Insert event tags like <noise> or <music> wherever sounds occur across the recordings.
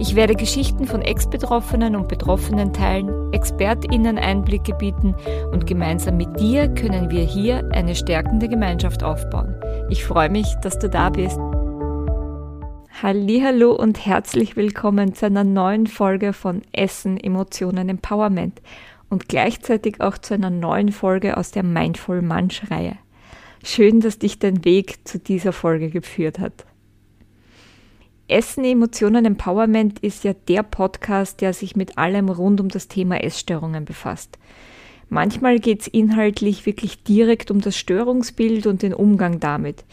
Ich werde Geschichten von Ex-Betroffenen und Betroffenen teilen, ExpertInnen Einblicke bieten und gemeinsam mit dir können wir hier eine stärkende Gemeinschaft aufbauen. Ich freue mich, dass du da bist. Hallo und herzlich willkommen zu einer neuen Folge von Essen, Emotionen, Empowerment und gleichzeitig auch zu einer neuen Folge aus der Mindful Munch Reihe. Schön, dass dich dein Weg zu dieser Folge geführt hat. Essen, Emotionen, Empowerment ist ja der Podcast, der sich mit allem rund um das Thema Essstörungen befasst. Manchmal geht es inhaltlich wirklich direkt um das Störungsbild und den Umgang damit.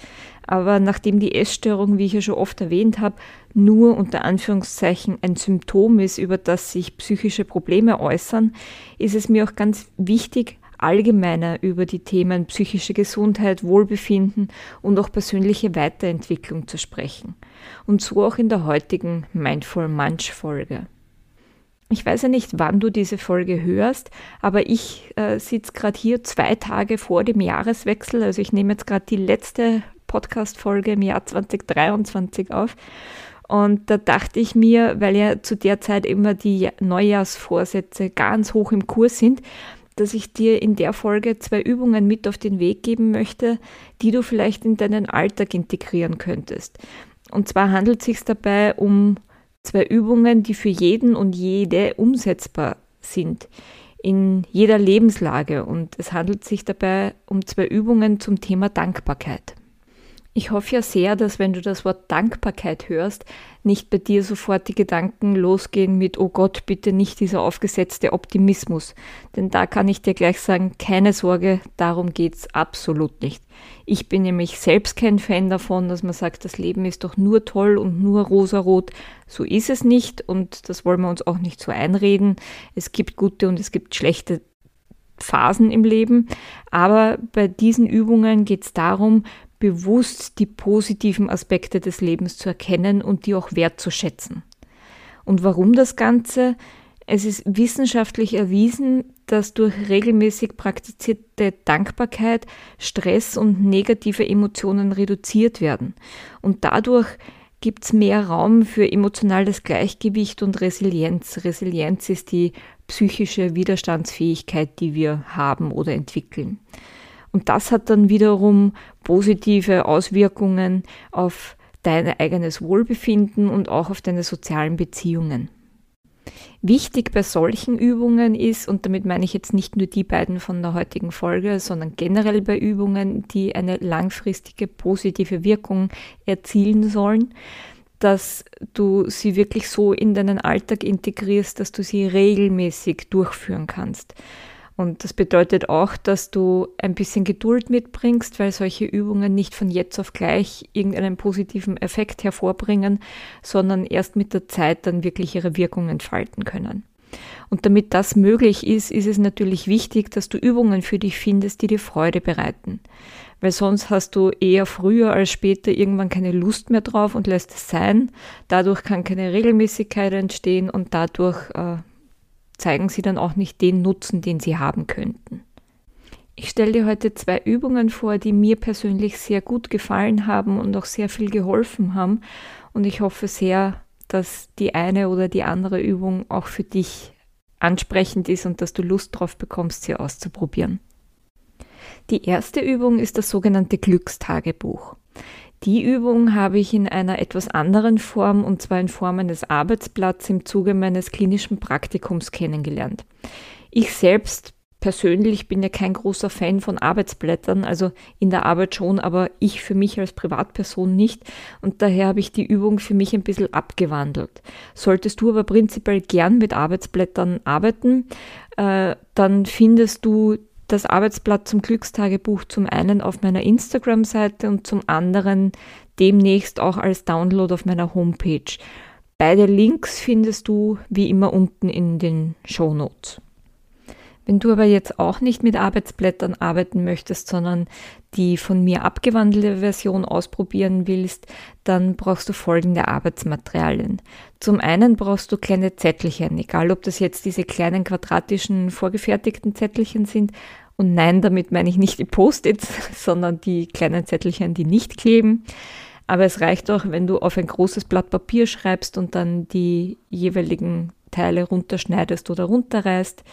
Aber nachdem die Essstörung, wie ich ja schon oft erwähnt habe, nur unter Anführungszeichen ein Symptom ist, über das sich psychische Probleme äußern, ist es mir auch ganz wichtig, allgemeiner über die Themen psychische Gesundheit, Wohlbefinden und auch persönliche Weiterentwicklung zu sprechen. Und so auch in der heutigen Mindful Munch Folge. Ich weiß ja nicht, wann du diese Folge hörst, aber ich äh, sitze gerade hier zwei Tage vor dem Jahreswechsel. Also ich nehme jetzt gerade die letzte Podcast-Folge im Jahr 2023 auf. Und da dachte ich mir, weil ja zu der Zeit immer die Neujahrsvorsätze ganz hoch im Kurs sind, dass ich dir in der Folge zwei Übungen mit auf den Weg geben möchte, die du vielleicht in deinen Alltag integrieren könntest. Und zwar handelt es sich dabei um zwei Übungen, die für jeden und jede umsetzbar sind, in jeder Lebenslage. Und es handelt sich dabei um zwei Übungen zum Thema Dankbarkeit. Ich hoffe ja sehr, dass wenn du das Wort Dankbarkeit hörst, nicht bei dir sofort die Gedanken losgehen mit, oh Gott, bitte nicht dieser aufgesetzte Optimismus. Denn da kann ich dir gleich sagen, keine Sorge, darum geht's absolut nicht. Ich bin nämlich selbst kein Fan davon, dass man sagt, das Leben ist doch nur toll und nur rosarot. So ist es nicht und das wollen wir uns auch nicht so einreden. Es gibt gute und es gibt schlechte Phasen im Leben. Aber bei diesen Übungen geht es darum, bewusst die positiven Aspekte des Lebens zu erkennen und die auch wertzuschätzen. Und warum das Ganze? Es ist wissenschaftlich erwiesen, dass durch regelmäßig praktizierte Dankbarkeit Stress und negative Emotionen reduziert werden. Und dadurch gibt es mehr Raum für emotionales Gleichgewicht und Resilienz. Resilienz ist die psychische Widerstandsfähigkeit, die wir haben oder entwickeln. Und das hat dann wiederum positive Auswirkungen auf dein eigenes Wohlbefinden und auch auf deine sozialen Beziehungen. Wichtig bei solchen Übungen ist, und damit meine ich jetzt nicht nur die beiden von der heutigen Folge, sondern generell bei Übungen, die eine langfristige positive Wirkung erzielen sollen, dass du sie wirklich so in deinen Alltag integrierst, dass du sie regelmäßig durchführen kannst. Und das bedeutet auch, dass du ein bisschen Geduld mitbringst, weil solche Übungen nicht von jetzt auf gleich irgendeinen positiven Effekt hervorbringen, sondern erst mit der Zeit dann wirklich ihre Wirkung entfalten können. Und damit das möglich ist, ist es natürlich wichtig, dass du Übungen für dich findest, die dir Freude bereiten. Weil sonst hast du eher früher als später irgendwann keine Lust mehr drauf und lässt es sein. Dadurch kann keine Regelmäßigkeit entstehen und dadurch äh, zeigen sie dann auch nicht den Nutzen, den sie haben könnten. Ich stelle dir heute zwei Übungen vor, die mir persönlich sehr gut gefallen haben und auch sehr viel geholfen haben. Und ich hoffe sehr, dass die eine oder die andere Übung auch für dich ansprechend ist und dass du Lust drauf bekommst, sie auszuprobieren. Die erste Übung ist das sogenannte Glückstagebuch. Die Übung habe ich in einer etwas anderen Form, und zwar in Form eines Arbeitsblatts im Zuge meines klinischen Praktikums kennengelernt. Ich selbst persönlich bin ja kein großer Fan von Arbeitsblättern, also in der Arbeit schon, aber ich für mich als Privatperson nicht. Und daher habe ich die Übung für mich ein bisschen abgewandelt. Solltest du aber prinzipiell gern mit Arbeitsblättern arbeiten, äh, dann findest du das Arbeitsblatt zum Glückstagebuch zum einen auf meiner Instagram-Seite und zum anderen demnächst auch als Download auf meiner Homepage. Beide Links findest du wie immer unten in den Show Notes. Wenn du aber jetzt auch nicht mit Arbeitsblättern arbeiten möchtest, sondern die von mir abgewandelte Version ausprobieren willst, dann brauchst du folgende Arbeitsmaterialien. Zum einen brauchst du kleine Zettelchen, egal ob das jetzt diese kleinen quadratischen vorgefertigten Zettelchen sind. Und nein, damit meine ich nicht die Post-its, <laughs> sondern die kleinen Zettelchen, die nicht kleben. Aber es reicht auch, wenn du auf ein großes Blatt Papier schreibst und dann die jeweiligen Teile runterschneidest oder runterreißt.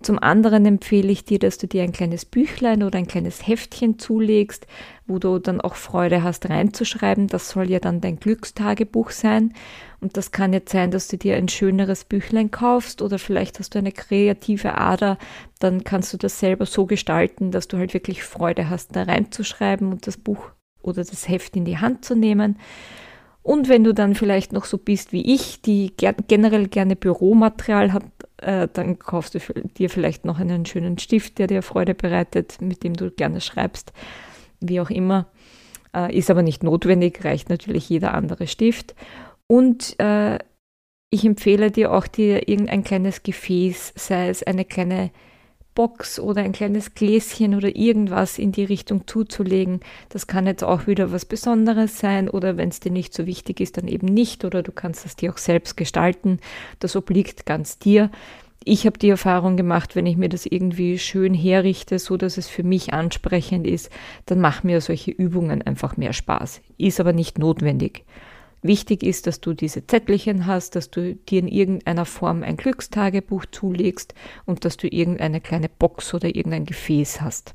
Zum anderen empfehle ich dir, dass du dir ein kleines Büchlein oder ein kleines Heftchen zulegst, wo du dann auch Freude hast reinzuschreiben. Das soll ja dann dein Glückstagebuch sein. Und das kann jetzt sein, dass du dir ein schöneres Büchlein kaufst oder vielleicht hast du eine kreative Ader. Dann kannst du das selber so gestalten, dass du halt wirklich Freude hast, da reinzuschreiben und das Buch oder das Heft in die Hand zu nehmen. Und wenn du dann vielleicht noch so bist wie ich, die generell gerne Büromaterial hat, äh, dann kaufst du dir vielleicht noch einen schönen Stift, der dir Freude bereitet, mit dem du gerne schreibst, wie auch immer. Äh, ist aber nicht notwendig, reicht natürlich jeder andere Stift. Und äh, ich empfehle dir auch dir irgendein kleines Gefäß, sei es eine kleine Box oder ein kleines Gläschen oder irgendwas in die Richtung zuzulegen. Das kann jetzt auch wieder was Besonderes sein oder wenn es dir nicht so wichtig ist, dann eben nicht oder du kannst es dir auch selbst gestalten. Das obliegt ganz dir. Ich habe die Erfahrung gemacht, wenn ich mir das irgendwie schön herrichte, so dass es für mich ansprechend ist, dann machen mir solche Übungen einfach mehr Spaß. Ist aber nicht notwendig. Wichtig ist, dass du diese Zettelchen hast, dass du dir in irgendeiner Form ein Glückstagebuch zulegst und dass du irgendeine kleine Box oder irgendein Gefäß hast.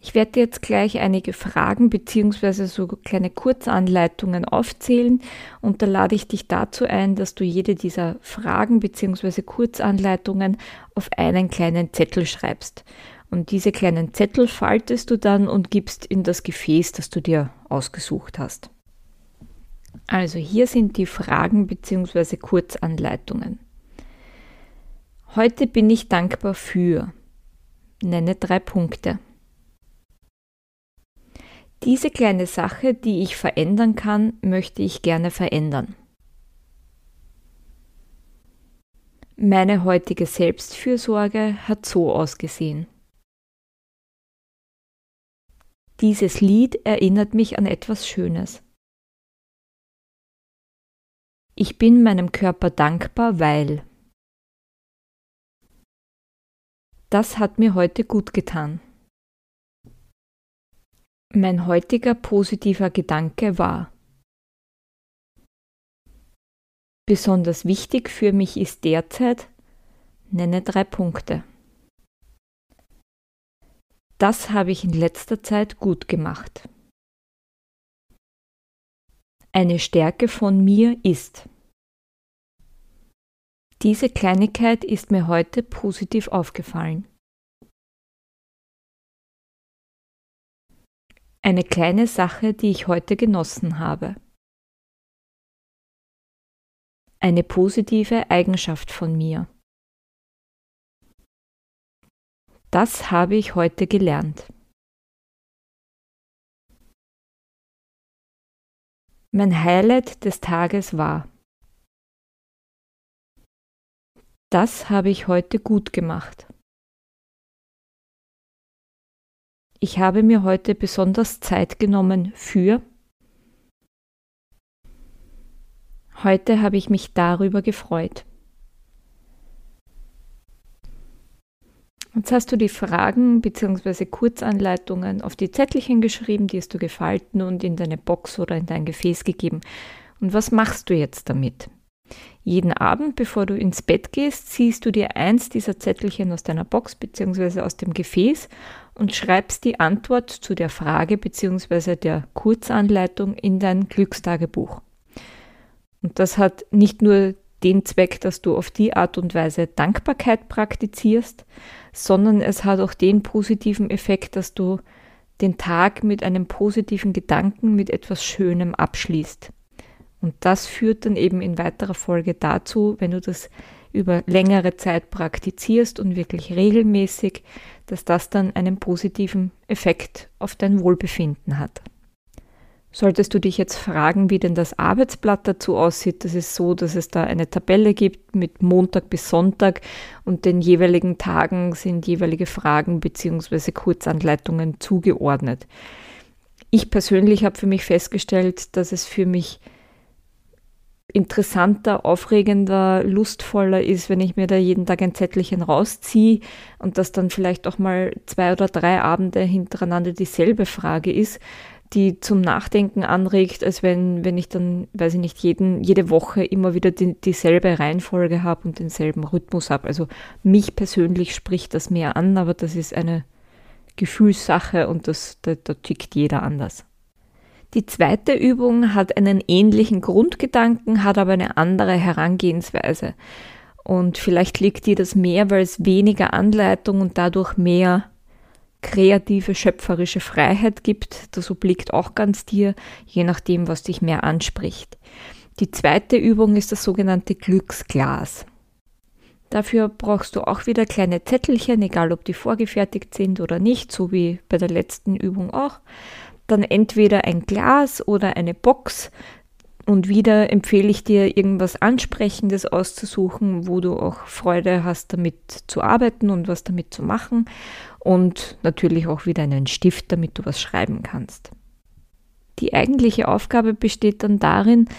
Ich werde dir jetzt gleich einige Fragen bzw. so kleine Kurzanleitungen aufzählen und da lade ich dich dazu ein, dass du jede dieser Fragen bzw. Kurzanleitungen auf einen kleinen Zettel schreibst. Und diese kleinen Zettel faltest du dann und gibst in das Gefäß, das du dir ausgesucht hast. Also hier sind die Fragen bzw. Kurzanleitungen. Heute bin ich dankbar für. Nenne drei Punkte. Diese kleine Sache, die ich verändern kann, möchte ich gerne verändern. Meine heutige Selbstfürsorge hat so ausgesehen. Dieses Lied erinnert mich an etwas Schönes. Ich bin meinem Körper dankbar, weil. Das hat mir heute gut getan. Mein heutiger positiver Gedanke war. Besonders wichtig für mich ist derzeit, nenne drei Punkte. Das habe ich in letzter Zeit gut gemacht. Eine Stärke von mir ist. Diese Kleinigkeit ist mir heute positiv aufgefallen. Eine kleine Sache, die ich heute genossen habe. Eine positive Eigenschaft von mir. Das habe ich heute gelernt. Mein Highlight des Tages war. Das habe ich heute gut gemacht. Ich habe mir heute besonders Zeit genommen für. Heute habe ich mich darüber gefreut. Jetzt hast du die Fragen bzw. Kurzanleitungen auf die Zettelchen geschrieben, die hast du gefalten und in deine Box oder in dein Gefäß gegeben. Und was machst du jetzt damit? Jeden Abend, bevor du ins Bett gehst, ziehst du dir eins dieser Zettelchen aus deiner Box bzw. aus dem Gefäß und schreibst die Antwort zu der Frage bzw. der Kurzanleitung in dein Glückstagebuch. Und das hat nicht nur den Zweck, dass du auf die Art und Weise Dankbarkeit praktizierst, sondern es hat auch den positiven Effekt, dass du den Tag mit einem positiven Gedanken, mit etwas Schönem abschließt. Und das führt dann eben in weiterer Folge dazu, wenn du das über längere Zeit praktizierst und wirklich regelmäßig, dass das dann einen positiven Effekt auf dein Wohlbefinden hat. Solltest du dich jetzt fragen, wie denn das Arbeitsblatt dazu aussieht, das ist so, dass es da eine Tabelle gibt mit Montag bis Sonntag und den jeweiligen Tagen sind jeweilige Fragen bzw. Kurzanleitungen zugeordnet. Ich persönlich habe für mich festgestellt, dass es für mich interessanter, aufregender, lustvoller ist, wenn ich mir da jeden Tag ein Zettelchen rausziehe und das dann vielleicht auch mal zwei oder drei Abende hintereinander dieselbe Frage ist, die zum Nachdenken anregt, als wenn, wenn ich dann, weiß ich nicht, jeden, jede Woche immer wieder die, dieselbe Reihenfolge habe und denselben Rhythmus habe. Also mich persönlich spricht das mehr an, aber das ist eine Gefühlssache und das, da, da tickt jeder anders. Die zweite Übung hat einen ähnlichen Grundgedanken, hat aber eine andere Herangehensweise. Und vielleicht liegt dir das mehr, weil es weniger Anleitung und dadurch mehr kreative, schöpferische Freiheit gibt. Das obliegt auch ganz dir, je nachdem, was dich mehr anspricht. Die zweite Übung ist das sogenannte Glücksglas. Dafür brauchst du auch wieder kleine Zettelchen, egal ob die vorgefertigt sind oder nicht, so wie bei der letzten Übung auch. Dann entweder ein Glas oder eine Box. Und wieder empfehle ich dir, irgendwas Ansprechendes auszusuchen, wo du auch Freude hast, damit zu arbeiten und was damit zu machen und natürlich auch wieder einen Stift, damit du was schreiben kannst. Die eigentliche Aufgabe besteht dann darin,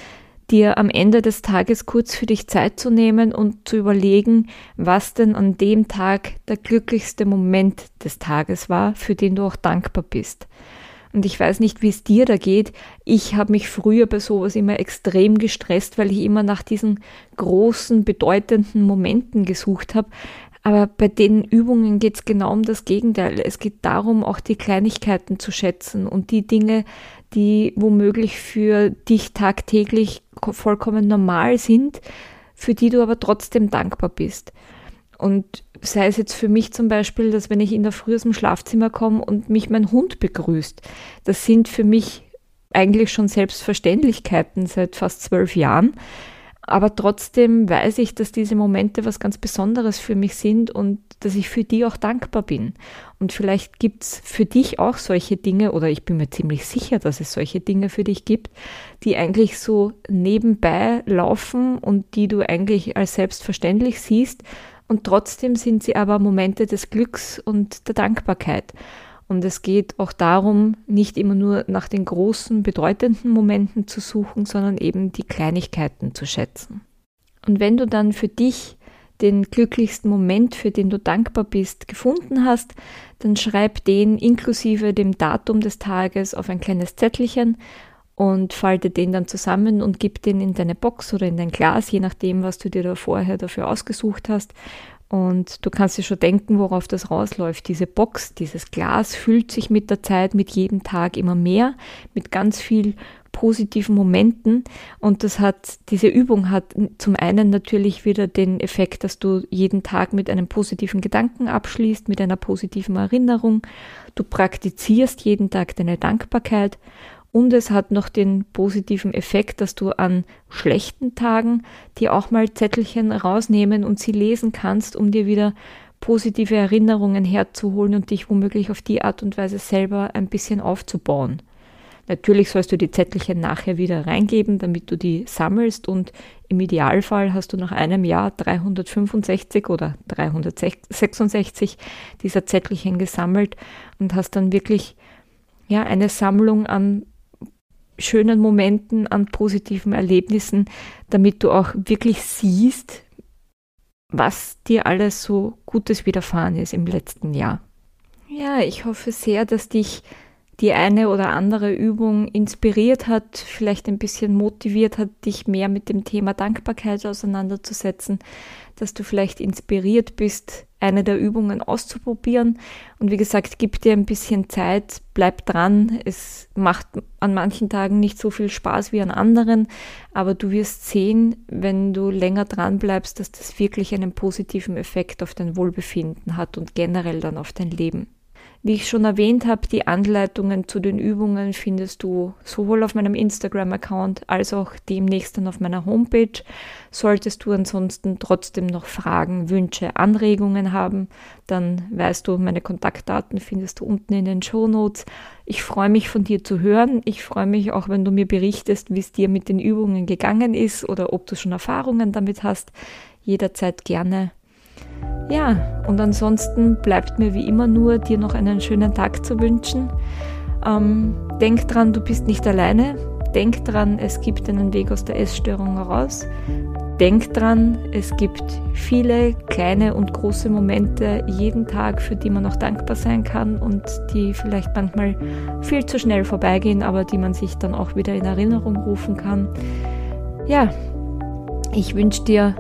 dir am Ende des Tages kurz für dich Zeit zu nehmen und zu überlegen, was denn an dem Tag der glücklichste Moment des Tages war, für den du auch dankbar bist. Und ich weiß nicht, wie es dir da geht. Ich habe mich früher bei sowas immer extrem gestresst, weil ich immer nach diesen großen, bedeutenden Momenten gesucht habe, aber bei den Übungen geht es genau um das Gegenteil. Es geht darum, auch die Kleinigkeiten zu schätzen und die Dinge, die womöglich für dich tagtäglich vollkommen normal sind, für die du aber trotzdem dankbar bist. Und sei es jetzt für mich zum Beispiel, dass wenn ich in der Früh aus dem Schlafzimmer komme und mich mein Hund begrüßt, das sind für mich eigentlich schon Selbstverständlichkeiten seit fast zwölf Jahren. Aber trotzdem weiß ich, dass diese Momente was ganz Besonderes für mich sind und dass ich für die auch dankbar bin. Und vielleicht gibt es für dich auch solche Dinge, oder ich bin mir ziemlich sicher, dass es solche Dinge für dich gibt, die eigentlich so nebenbei laufen und die du eigentlich als selbstverständlich siehst. Und trotzdem sind sie aber Momente des Glücks und der Dankbarkeit. Und es geht auch darum, nicht immer nur nach den großen, bedeutenden Momenten zu suchen, sondern eben die Kleinigkeiten zu schätzen. Und wenn du dann für dich den glücklichsten Moment, für den du dankbar bist, gefunden hast, dann schreib den inklusive dem Datum des Tages auf ein kleines Zettelchen und falte den dann zusammen und gib den in deine Box oder in dein Glas, je nachdem, was du dir da vorher dafür ausgesucht hast. Und du kannst dir schon denken, worauf das rausläuft. Diese Box, dieses Glas füllt sich mit der Zeit, mit jedem Tag immer mehr, mit ganz viel positiven Momenten. Und das hat, diese Übung hat zum einen natürlich wieder den Effekt, dass du jeden Tag mit einem positiven Gedanken abschließt, mit einer positiven Erinnerung. Du praktizierst jeden Tag deine Dankbarkeit und es hat noch den positiven Effekt, dass du an schlechten Tagen dir auch mal Zettelchen rausnehmen und sie lesen kannst, um dir wieder positive Erinnerungen herzuholen und dich womöglich auf die Art und Weise selber ein bisschen aufzubauen. Natürlich sollst du die Zettelchen nachher wieder reingeben, damit du die sammelst und im Idealfall hast du nach einem Jahr 365 oder 366 dieser Zettelchen gesammelt und hast dann wirklich ja eine Sammlung an schönen Momenten, an positiven Erlebnissen, damit du auch wirklich siehst, was dir alles so Gutes widerfahren ist im letzten Jahr. Ja, ich hoffe sehr, dass dich die eine oder andere Übung inspiriert hat, vielleicht ein bisschen motiviert hat, dich mehr mit dem Thema Dankbarkeit auseinanderzusetzen, dass du vielleicht inspiriert bist, eine der Übungen auszuprobieren. Und wie gesagt, gib dir ein bisschen Zeit, bleib dran. Es macht an manchen Tagen nicht so viel Spaß wie an anderen, aber du wirst sehen, wenn du länger dran bleibst, dass das wirklich einen positiven Effekt auf dein Wohlbefinden hat und generell dann auf dein Leben. Wie ich schon erwähnt habe, die Anleitungen zu den Übungen findest du sowohl auf meinem Instagram-Account als auch demnächst dann auf meiner Homepage. Solltest du ansonsten trotzdem noch Fragen, Wünsche, Anregungen haben, dann weißt du, meine Kontaktdaten findest du unten in den Show Notes. Ich freue mich von dir zu hören. Ich freue mich auch, wenn du mir berichtest, wie es dir mit den Übungen gegangen ist oder ob du schon Erfahrungen damit hast. Jederzeit gerne ja, und ansonsten bleibt mir wie immer nur, dir noch einen schönen Tag zu wünschen. Ähm, denk dran, du bist nicht alleine. Denk dran, es gibt einen Weg aus der Essstörung heraus. Denk dran, es gibt viele kleine und große Momente jeden Tag, für die man auch dankbar sein kann und die vielleicht manchmal viel zu schnell vorbeigehen, aber die man sich dann auch wieder in Erinnerung rufen kann. Ja, ich wünsche dir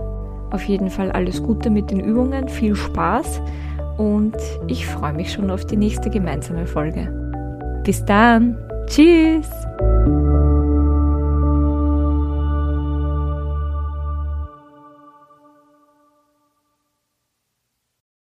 auf jeden Fall alles Gute mit den Übungen, viel Spaß und ich freue mich schon auf die nächste gemeinsame Folge. Bis dann, tschüss!